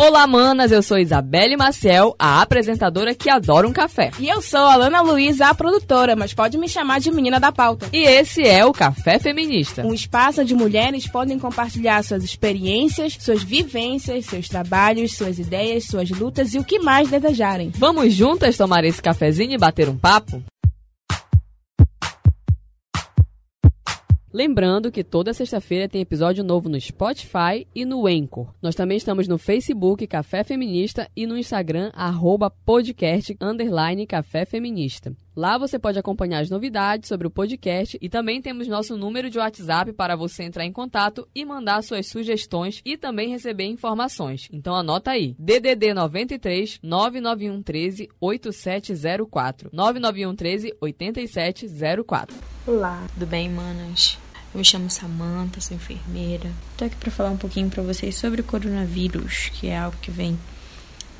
Olá, manas! Eu sou Isabelle Maciel, a apresentadora que adora um café. E eu sou a Lana Luiza, a produtora, mas pode me chamar de menina da pauta. E esse é o Café Feminista um espaço onde mulheres podem compartilhar suas experiências, suas vivências, seus trabalhos, suas ideias, suas lutas e o que mais desejarem. Vamos juntas tomar esse cafezinho e bater um papo? Lembrando que toda sexta-feira tem episódio novo no Spotify e no Anchor. Nós também estamos no Facebook Café Feminista e no Instagram arroba podcast underline Café Feminista. Lá você pode acompanhar as novidades sobre o podcast e também temos nosso número de WhatsApp para você entrar em contato e mandar suas sugestões e também receber informações. Então anota aí: DDD 93 991 13 8704 991 13 8704. Olá, tudo bem, manas? Eu me chamo Samantha, sou enfermeira. Tô aqui para falar um pouquinho para vocês sobre o coronavírus, que é algo que vem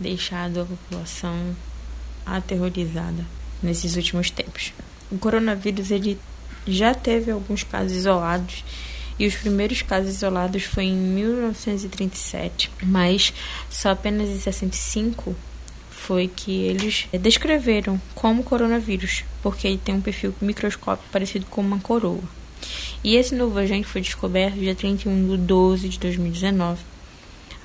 deixado a população aterrorizada nesses últimos tempos. O coronavírus ele já teve alguns casos isolados e os primeiros casos isolados foi em 1937, mas só apenas em 65 foi que eles descreveram como coronavírus, porque ele tem um perfil microscópico parecido com uma coroa. E esse novo agente foi descoberto dia 31 de 12 de 2019,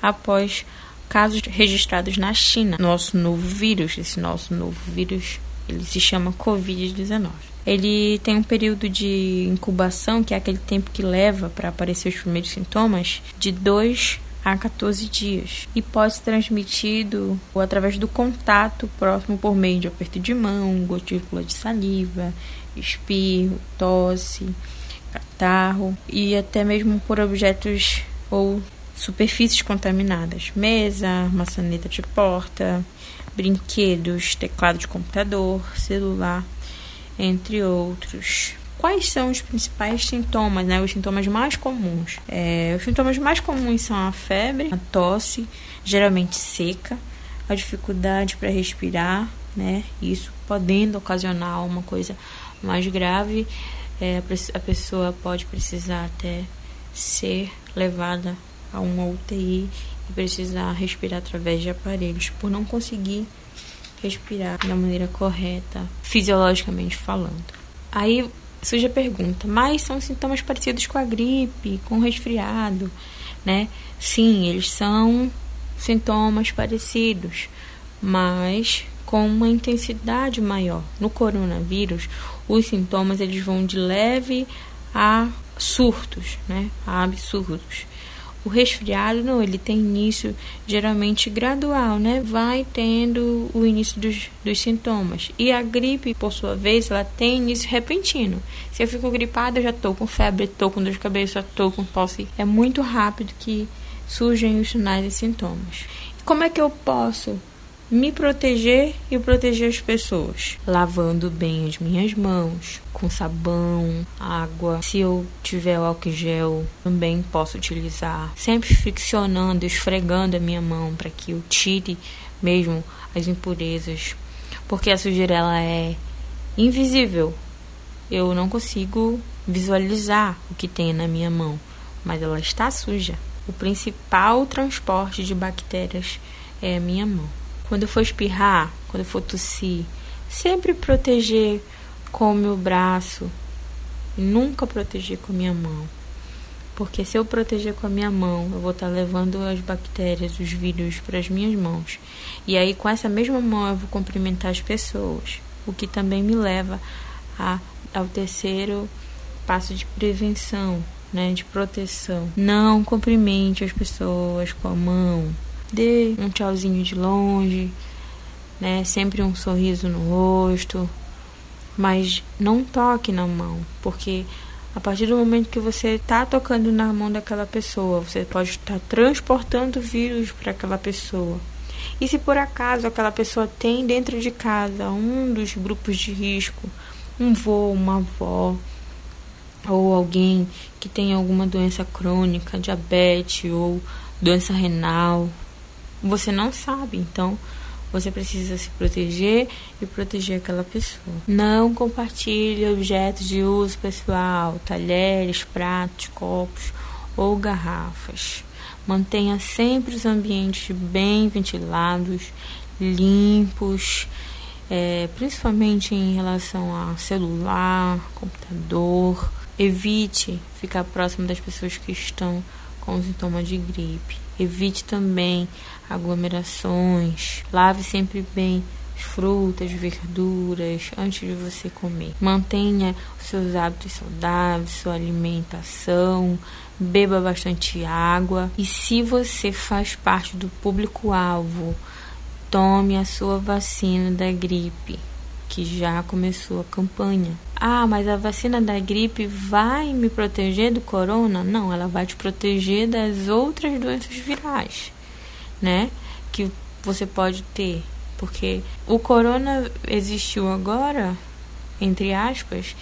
após casos registrados na China. Nosso novo vírus, esse nosso novo vírus, ele se chama Covid-19. Ele tem um período de incubação, que é aquele tempo que leva para aparecer os primeiros sintomas, de 2 a 14 dias e pode ser transmitido através do contato próximo por meio de aperto de mão, gotícula de saliva, espirro, tosse, catarro e até mesmo por objetos ou superfícies contaminadas, mesa, maçaneta de porta, brinquedos, teclado de computador, celular, entre outros. Quais são os principais sintomas, né? Os sintomas mais comuns. É, os sintomas mais comuns são a febre, a tosse, geralmente seca, a dificuldade para respirar, né? Isso podendo ocasionar uma coisa mais grave. É, a pessoa pode precisar até ser levada a uma UTI e precisar respirar através de aparelhos por não conseguir respirar da maneira correta, fisiologicamente falando. Aí surge a pergunta, mas são sintomas parecidos com a gripe, com o resfriado, né? Sim, eles são sintomas parecidos, mas com uma intensidade maior. No coronavírus, os sintomas eles vão de leve a surtos, né? A absurdos. O resfriado não, ele tem início geralmente gradual, né? Vai tendo o início dos, dos sintomas. E a gripe, por sua vez, ela tem início repentino. Se eu fico gripada, eu já tô com febre, tô com dor de cabeça, tô com tosse. É muito rápido que surgem os sinais e sintomas. Como é que eu posso me proteger e proteger as pessoas, lavando bem as minhas mãos, com sabão, água. Se eu tiver álcool gel, também posso utilizar, sempre friccionando, esfregando a minha mão para que eu tire mesmo as impurezas, porque a sujeira ela é invisível. Eu não consigo visualizar o que tem na minha mão, mas ela está suja. O principal transporte de bactérias é a minha mão. Quando for espirrar, quando for tossir, sempre proteger com o meu braço nunca proteger com a minha mão. Porque se eu proteger com a minha mão, eu vou estar levando as bactérias, os vírus para as minhas mãos. E aí, com essa mesma mão, eu vou cumprimentar as pessoas. O que também me leva a, ao terceiro passo de prevenção, né, de proteção. Não cumprimente as pessoas com a mão, dê um tchauzinho de longe, né? Sempre um sorriso no rosto, mas não toque na mão, porque a partir do momento que você está tocando na mão daquela pessoa, você pode estar transportando vírus para aquela pessoa. E se por acaso aquela pessoa tem dentro de casa um dos grupos de risco, um vô, uma avó, ou alguém que tem alguma doença crônica, diabetes ou doença renal, você não sabe. Então, você precisa se proteger e proteger aquela pessoa. Não compartilhe objetos de uso pessoal, talheres, pratos, copos ou garrafas. Mantenha sempre os ambientes bem ventilados, limpos, é, principalmente em relação a celular, computador. Evite ficar próximo das pessoas que estão com sintomas de gripe. Evite também aglomerações. Lave sempre bem frutas, verduras antes de você comer. Mantenha os seus hábitos saudáveis, sua alimentação, beba bastante água e se você faz parte do público-alvo, tome a sua vacina da gripe, que já começou a campanha. Ah, mas a vacina da gripe vai me proteger do corona? Não, ela vai te proteger das outras doenças virais, né? Que você pode ter porque o corona existiu agora, entre aspas,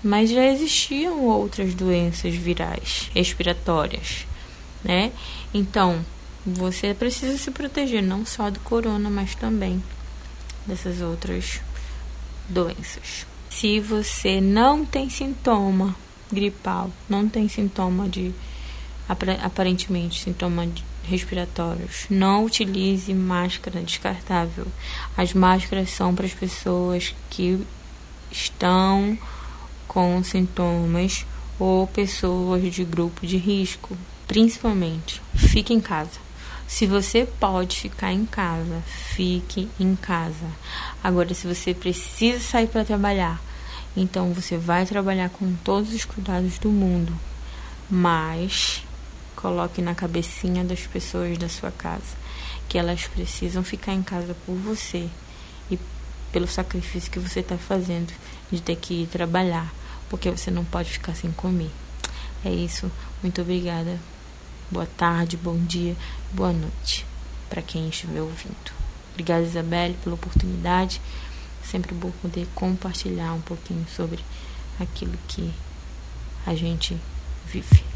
mas já existiam outras doenças virais respiratórias, né? Então, você precisa se proteger não só do corona, mas também dessas outras doenças. Se você não tem sintoma gripal, não tem sintoma de aparentemente sintoma de respiratórios. Não utilize máscara descartável. As máscaras são para as pessoas que estão com sintomas ou pessoas de grupo de risco. Principalmente, fique em casa. Se você pode ficar em casa, fique em casa. Agora, se você precisa sair para trabalhar, então você vai trabalhar com todos os cuidados do mundo, mas Coloque na cabecinha das pessoas da sua casa que elas precisam ficar em casa por você e pelo sacrifício que você está fazendo de ter que ir trabalhar, porque você não pode ficar sem comer. É isso. Muito obrigada. Boa tarde, bom dia, boa noite para quem estiver ouvindo. Obrigada, Isabelle, pela oportunidade. Sempre bom poder compartilhar um pouquinho sobre aquilo que a gente vive.